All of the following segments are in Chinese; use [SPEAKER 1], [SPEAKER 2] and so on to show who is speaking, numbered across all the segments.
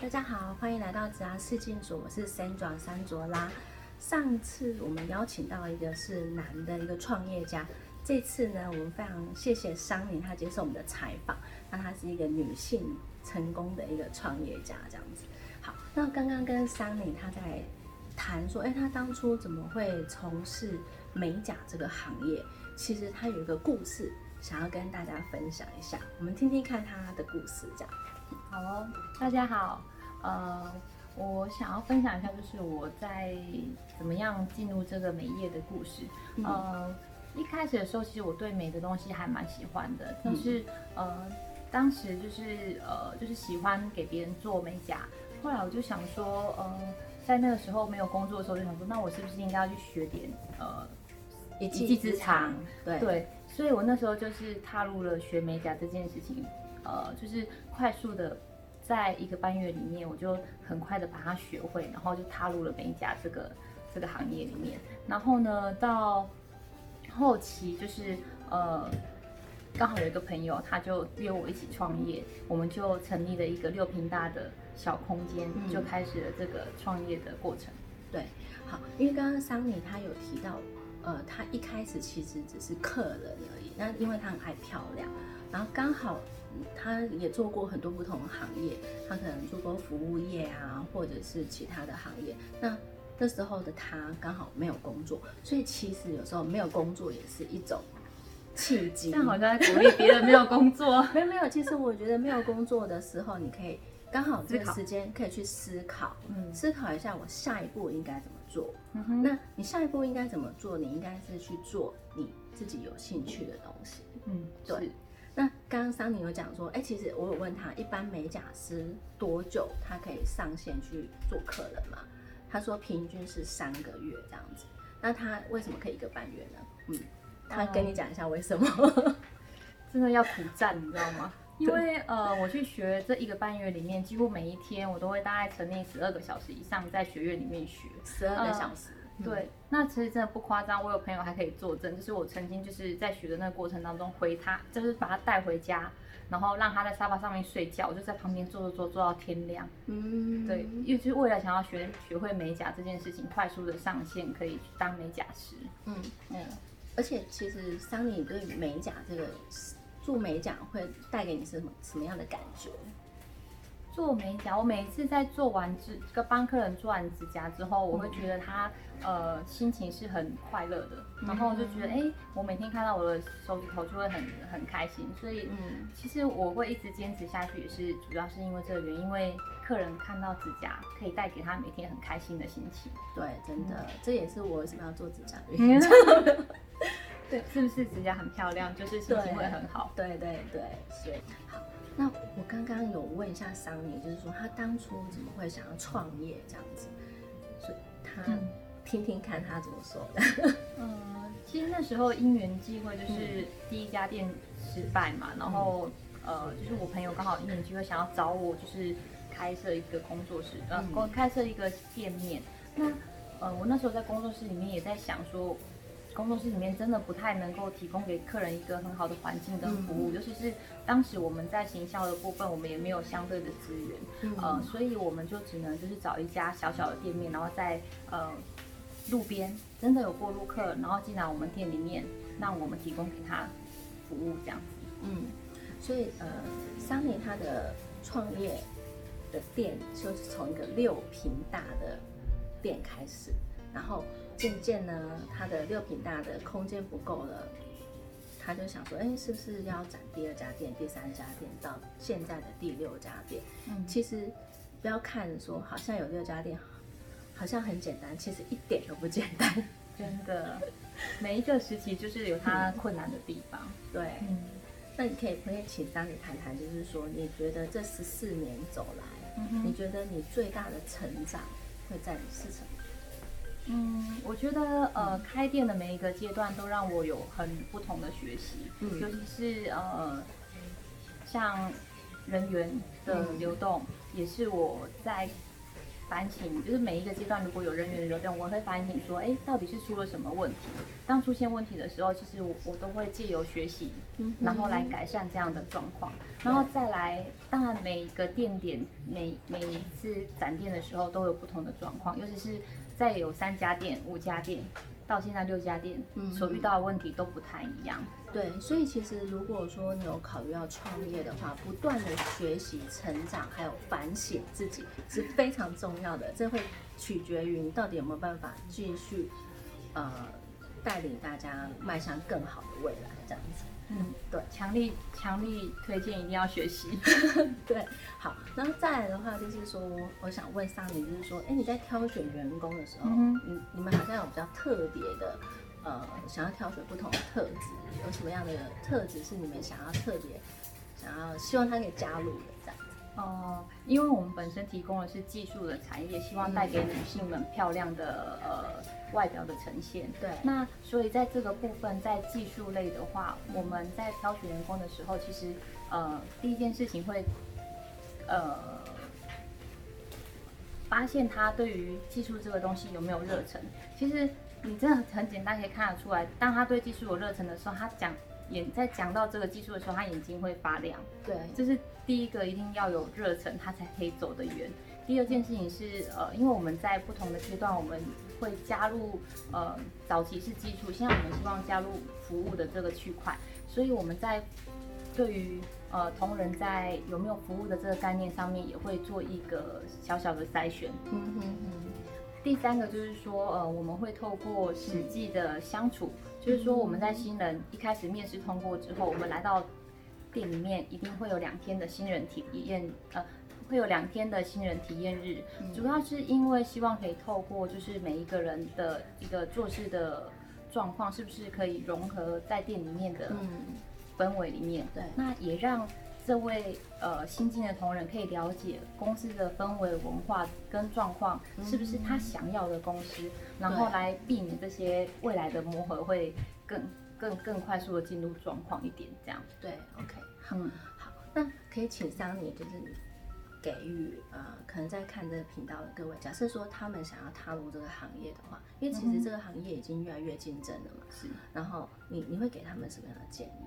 [SPEAKER 1] 大家好，欢迎来到子牙视镜组，我是三转三卓拉。上次我们邀请到一个是男的一个创业家，这次呢，我们非常谢谢桑尼他接受我们的采访。那她是一个女性成功的一个创业家，这样子。好，那刚刚跟桑尼他在谈说，哎，他当初怎么会从事美甲这个行业？其实他有一个故事想要跟大家分享一下，我们听听看他的故事，这样。
[SPEAKER 2] 好，大家好，呃，我想要分享一下，就是我在怎么样进入这个美业的故事。呃，一开始的时候，其实我对美的东西还蛮喜欢的，但是呃，当时就是呃，就是喜欢给别人做美甲。后来我就想说，呃，在那个时候没有工作的时候，就想说，那我是不是应该要去学点呃
[SPEAKER 1] 一技之长？对
[SPEAKER 2] 对，所以我那时候就是踏入了学美甲这件事情。呃，就是快速的，在一个半月里面，我就很快的把它学会，然后就踏入了美甲这个这个行业里面。然后呢，到后期就是呃，刚好有一个朋友，他就约我一起创业，我们就成立了一个六平大的小空间，就开始了这个创业的过程。
[SPEAKER 1] 对，好，因为刚刚桑尼他有提到，呃，他一开始其实只是客人而已，那因为他很爱漂亮，然后刚好。他也做过很多不同的行业，他可能做过服务业啊，或者是其他的行业。那那时候的他刚好没有工作，所以其实有时候没有工作也是一种契机。
[SPEAKER 2] 但好像在鼓励别人没有工作，
[SPEAKER 1] 没有没有。其实我觉得没有工作的时候，你可以刚好这个时间可以去思考，嗯，思考一下我下一步应该怎么做。那你下一步应该怎么做？你应该是去做你自己有兴趣的东西。嗯，对。那刚刚桑尼有讲说，哎，其实我有问他，一般美甲师多久他可以上线去做客人嘛？他说平均是三个月这样子。那他为什么可以一个半月呢？嗯，他跟你讲一下为什么？
[SPEAKER 2] 真的要苦战，你知道吗？因为呃，我去学这一个半月里面，几乎每一天我都会大概沉溺十二个小时以上在学院里面学
[SPEAKER 1] 十二个小时。
[SPEAKER 2] 对，那其实真的不夸张，我有朋友还可以作证，就是我曾经就是在学的那个过程当中，回他就是把他带回家，然后让他在沙发上面睡觉，我就在旁边坐坐坐坐到天亮。嗯，对，因为就是为了想要学学会美甲这件事情，快速的上线可以当美甲师。嗯
[SPEAKER 1] 嗯，而且其实桑尼对美甲这个做美甲会带给你什么什么样的感觉？
[SPEAKER 2] 做美甲，我每一次在做完指，跟帮客人做完指甲之后，我会觉得他呃心情是很快乐的，然后就觉得哎，我每天看到我的手指头就会很很开心，所以嗯，其实我会一直坚持下去，也是主要是因为这个原因，因为客人看到指甲可以带给他每天很开心的心情。
[SPEAKER 1] 对，真的，这也是我为什么要做指甲的原因。
[SPEAKER 2] 对，是不是指甲很漂亮，就是心情会很好？
[SPEAKER 1] 对对对，所以好。那我刚刚有问一下桑尼，就是说他当初怎么会想要创业这样子，所以他听听看他怎么说的。
[SPEAKER 2] 嗯，其实那时候因缘际会，就是第一家店失败嘛，然后呃，就是我朋友刚好因缘机会想要找我，就是开设一个工作室，呃，工开设一个店面。那呃，我那时候在工作室里面也在想说。工作室里面真的不太能够提供给客人一个很好的环境跟服务，尤其是当时我们在行销的部分，我们也没有相对的资源，呃，所以我们就只能就是找一家小小的店面，然后在呃路边真的有过路客，然后进来我们店里面，让我们提供给他服务这样子。嗯，
[SPEAKER 1] 所以呃，桑尼他的创业的店就是从一个六平大的店开始。然后渐渐呢，他的六平大的空间不够了，他就想说，哎，是不是要展第二家店、第三家店，到现在的第六家店？嗯，其实不要看说好像有六家店，好像很简单，其实一点都不简单，
[SPEAKER 2] 真的。每一个时期就是有它困难的地方。
[SPEAKER 1] 对，嗯，那你可以可以请张你谈谈，就是说你觉得这十四年走来，你觉得你最大的成长会在是什么？
[SPEAKER 2] 嗯，我觉得呃，开店的每一个阶段都让我有很不同的学习，尤其是呃，像人员的流动，也是我在反省，就是每一个阶段如果有人员的流动，我会反省说，哎，到底是出了什么问题？当出现问题的时候，其实我我都会借由学习，然后来改善这样的状况，然后再来，当然每一个店点每每一次展店的时候都有不同的状况，尤其是在有三家店、五家店。到现在六家店，嗯所遇到的问题都不太一样。
[SPEAKER 1] 对，所以其实如果说你有考虑要创业的话，不断的学习、成长，还有反省自己是非常重要的。这会取决于你到底有没有办法继续，呃，带领大家迈向更好的未来，这样子。
[SPEAKER 2] 嗯，对，强力强力推荐，一定要学习。
[SPEAKER 1] 对，好，然后再来的话，就是说，我想问上你，就是说，哎，你在挑选员工的时候，你你们好像有比较特别的，呃，想要挑选不同的特质，有什么样的特质是你们想要特别想要希望他可以加入的
[SPEAKER 2] 哦，因为我们本身提供的是技术的产业，希望带给女性们漂亮的呃外表的呈现。
[SPEAKER 1] 对，
[SPEAKER 2] 那所以在这个部分，在技术类的话，我们在挑选员工的时候，其实呃第一件事情会呃发现他对于技术这个东西有没有热忱。其实你真的很简单可以看得出来，当他对技术有热忱的时候，他讲。眼在讲到这个技术的时候，他眼睛会发亮。
[SPEAKER 1] 对，
[SPEAKER 2] 这是第一个，一定要有热忱，他才可以走得远。第二件事情是，呃，因为我们在不同的阶段，我们会加入，呃，早期是基础，现在我们希望加入服务的这个区块，所以我们在对于呃同仁在有没有服务的这个概念上面，也会做一个小小的筛选。嗯哼哼。第三个就是说，呃，我们会透过实际的相处，就是说我们在新人一开始面试通过之后，我们来到店里面，一定会有两天的新人体验，呃，会有两天的新人体验日，主要是因为希望可以透过就是每一个人的一个做事的状况，是不是可以融合在店里面的氛围里面，
[SPEAKER 1] 对，
[SPEAKER 2] 那也让。这位呃新进的同仁可以了解公司的氛围、文化跟状况是不是他想要的公司，然后来避免这些未来的磨合会更更更快速的进入状况一点，这样。
[SPEAKER 1] 对，OK，嗯，好，那可以请桑尼就是给予呃可能在看这个频道的各位，假设说他们想要踏入这个行业的话，因为其实这个行业已经越来越竞争了嘛，
[SPEAKER 2] 是，
[SPEAKER 1] 然后你你会给他们什么样的建议？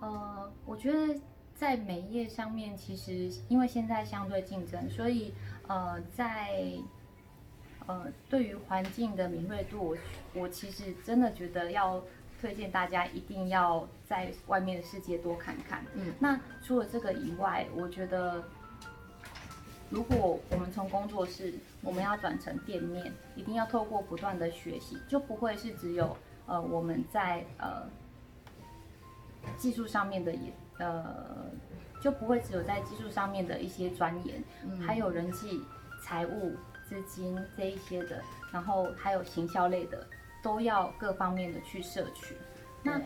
[SPEAKER 2] 呃，我觉得。在美业上面，其实因为现在相对竞争，所以呃，在呃对于环境的敏锐度，我我其实真的觉得要推荐大家一定要在外面的世界多看看。嗯，那除了这个以外，我觉得如果我们从工作室我们要转成店面，一定要透过不断的学习，就不会是只有呃我们在呃技术上面的也。呃，就不会只有在技术上面的一些钻研，还有人际、财务、资金这一些的，然后还有行销类的，都要各方面的去摄取。那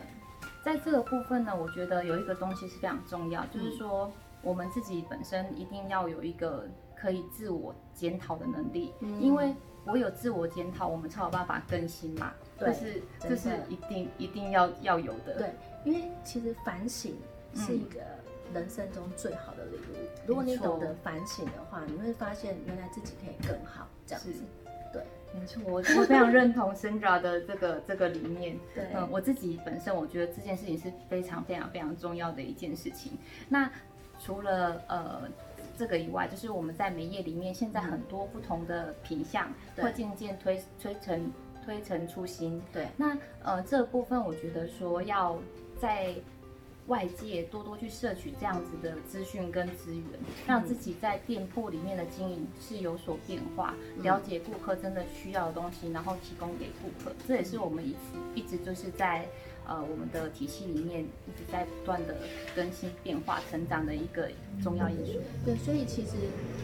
[SPEAKER 2] 在这个部分呢，我觉得有一个东西是非常重要，就是说我们自己本身一定要有一个可以自我检讨的能力，因为我有自我检讨，我们才有办法更新嘛。这是这是一定一定要要有的。
[SPEAKER 1] 对，因为其实反省。是一个人生中最好的礼物。如果你懂得反省的话，你会发现原来自己可以更好。这样子，对，
[SPEAKER 2] 没错，我 我非常认同 Sandra 的这个这个理念。
[SPEAKER 1] 对，
[SPEAKER 2] 嗯，我自己本身我觉得这件事情是非常非常非常重要的一件事情。那除了呃这个以外，就是我们在美业里面，现在很多不同的品相会渐渐推推陈推陈出新。
[SPEAKER 1] 对，
[SPEAKER 2] 那呃这部分我觉得说要在外界多多去摄取这样子的资讯跟资源，让自己在店铺里面的经营是有所变化，了解顾客真的需要的东西，然后提供给顾客。这也是我们一直一直就是在呃我们的体系里面一直在不断的更新变化成长的一个重要因素。
[SPEAKER 1] 对，所以其实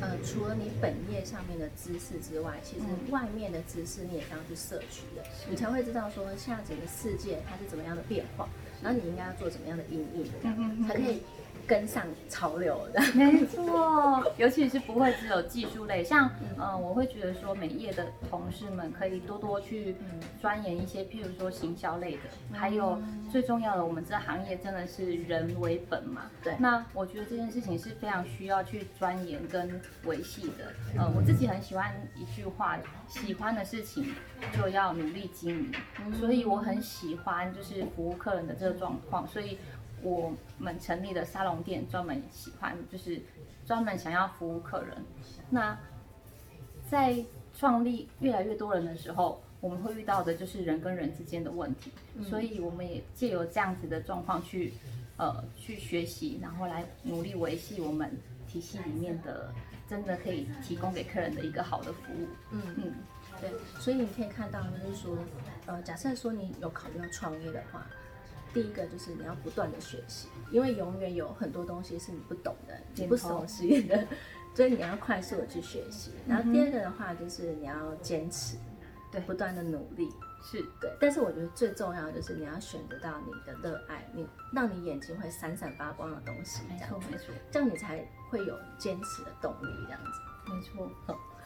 [SPEAKER 1] 呃除了你本业上面的知识之外，其实外面的知识你也要去摄取的，你才会知道说现在整个世界它是怎么样的变化。然后你应该要做怎么样的应对，才可以跟上潮流的。
[SPEAKER 2] 没错，尤其是不会只有技术类，像嗯、呃我会觉得说美业的同事们可以多多去钻研一些，譬如说行销类的，还有最重要的，我们这行业真的是人为本嘛。
[SPEAKER 1] 对
[SPEAKER 2] 那我觉得这件事情是非常需要去钻研跟维系的。呃，我自己很喜欢一句话，喜欢的事情就要努力经营，所以我很喜欢就是服务客人的这个状况，所以我们成立的沙龙店，专门喜欢就是专门想要服务客人。那在创立越来越多人的时候，我们会遇到的就是人跟人之间的问题，所以我们也借由这样子的状况去呃去学习，然后来努力维系我们体系里面的真的可以提供给客人的一个好的服务。
[SPEAKER 1] 嗯
[SPEAKER 2] 嗯，
[SPEAKER 1] 对，所以你可以看到，就是说，呃，假设说你有考虑要创业的话，第一个就是你要不断的学习，因为永远有很多东西是你不懂的，你不熟悉的，所以你要快速的去学习。然后第二个的话就是你要坚持，
[SPEAKER 2] 对
[SPEAKER 1] 不断的努力，
[SPEAKER 2] 是
[SPEAKER 1] 对。但是我觉得最重要的就是你要选择到你的热爱，你让你眼睛会闪闪发光的东西，
[SPEAKER 2] 没
[SPEAKER 1] 这样子，
[SPEAKER 2] 错没错
[SPEAKER 1] 这样你才会有坚持的动力，这样子。
[SPEAKER 2] 没错。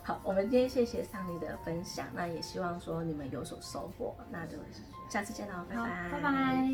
[SPEAKER 1] 好，我们今天谢谢桑尼的分享，那也希望说你们有所收获，那就下次见喽，拜，拜，
[SPEAKER 2] 拜拜。